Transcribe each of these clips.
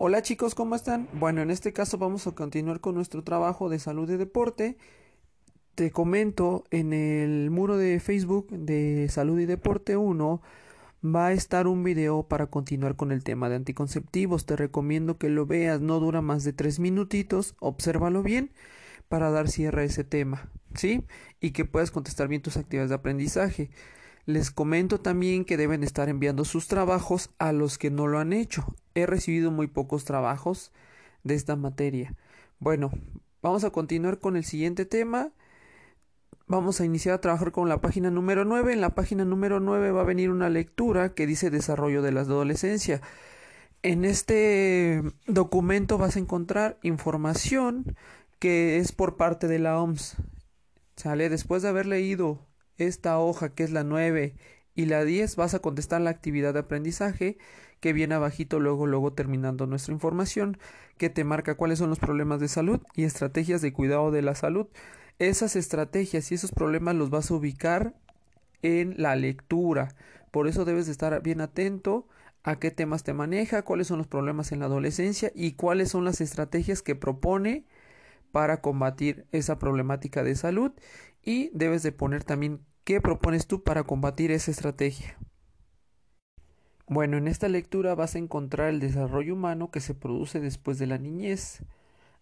Hola chicos, ¿cómo están? Bueno, en este caso vamos a continuar con nuestro trabajo de salud y deporte. Te comento en el muro de Facebook de Salud y Deporte 1 va a estar un video para continuar con el tema de anticonceptivos. Te recomiendo que lo veas, no dura más de tres minutitos, obsérvalo bien para dar cierre a ese tema, ¿sí? Y que puedas contestar bien tus actividades de aprendizaje. Les comento también que deben estar enviando sus trabajos a los que no lo han hecho. He recibido muy pocos trabajos de esta materia. Bueno, vamos a continuar con el siguiente tema. Vamos a iniciar a trabajar con la página número 9. En la página número 9 va a venir una lectura que dice desarrollo de la adolescencia. En este documento vas a encontrar información que es por parte de la OMS. Sale después de haber leído esta hoja que es la 9 y la 10 vas a contestar la actividad de aprendizaje que viene abajito luego luego terminando nuestra información que te marca cuáles son los problemas de salud y estrategias de cuidado de la salud. Esas estrategias y esos problemas los vas a ubicar en la lectura. Por eso debes de estar bien atento a qué temas te maneja, cuáles son los problemas en la adolescencia y cuáles son las estrategias que propone para combatir esa problemática de salud y debes de poner también qué propones tú para combatir esa estrategia. Bueno, en esta lectura vas a encontrar el desarrollo humano que se produce después de la niñez,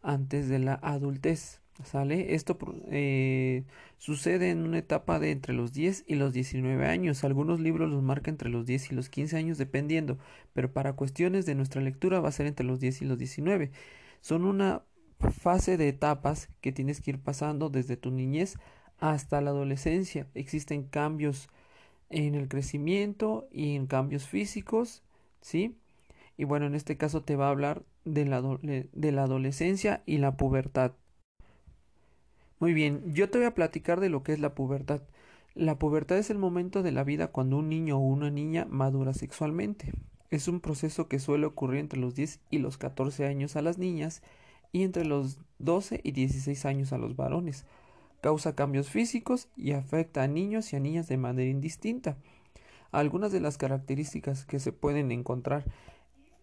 antes de la adultez. ¿Sale? Esto eh, sucede en una etapa de entre los 10 y los 19 años. Algunos libros los marcan entre los 10 y los 15 años dependiendo, pero para cuestiones de nuestra lectura va a ser entre los 10 y los 19. Son una fase de etapas que tienes que ir pasando desde tu niñez hasta la adolescencia. Existen cambios en el crecimiento y en cambios físicos, ¿sí? Y bueno, en este caso te va a hablar de la, de la adolescencia y la pubertad. Muy bien, yo te voy a platicar de lo que es la pubertad. La pubertad es el momento de la vida cuando un niño o una niña madura sexualmente. Es un proceso que suele ocurrir entre los 10 y los 14 años a las niñas y entre los 12 y 16 años a los varones. Causa cambios físicos y afecta a niños y a niñas de manera indistinta. Algunas de las características que se pueden encontrar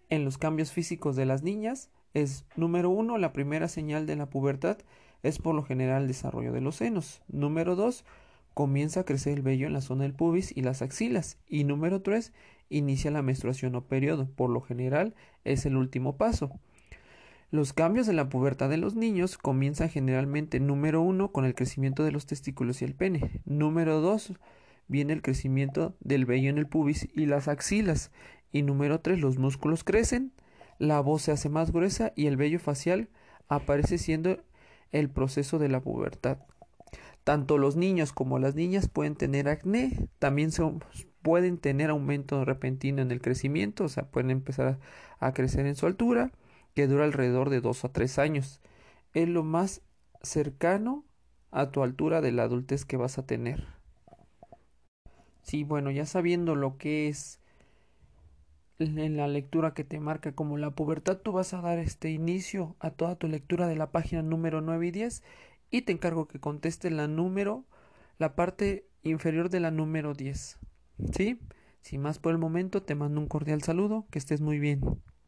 en los cambios físicos de las niñas es número uno, la primera señal de la pubertad es por lo general el desarrollo de los senos. Número dos, comienza a crecer el vello en la zona del pubis y las axilas. Y número tres, inicia la menstruación o periodo. Por lo general es el último paso. Los cambios en la pubertad de los niños comienzan generalmente número uno con el crecimiento de los testículos y el pene. Número dos viene el crecimiento del vello en el pubis y las axilas. Y número tres los músculos crecen, la voz se hace más gruesa y el vello facial aparece siendo el proceso de la pubertad. Tanto los niños como las niñas pueden tener acné, también pueden tener aumento repentino en el crecimiento, o sea, pueden empezar a crecer en su altura que dura alrededor de dos a tres años. Es lo más cercano a tu altura de la adultez que vas a tener. Sí, bueno, ya sabiendo lo que es en la lectura que te marca como la pubertad, tú vas a dar este inicio a toda tu lectura de la página número 9 y 10 y te encargo que conteste la número, la parte inferior de la número 10. ¿Sí? Sin más por el momento, te mando un cordial saludo, que estés muy bien.